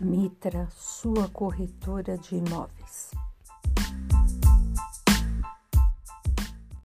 Mitra, sua corretora de imóveis.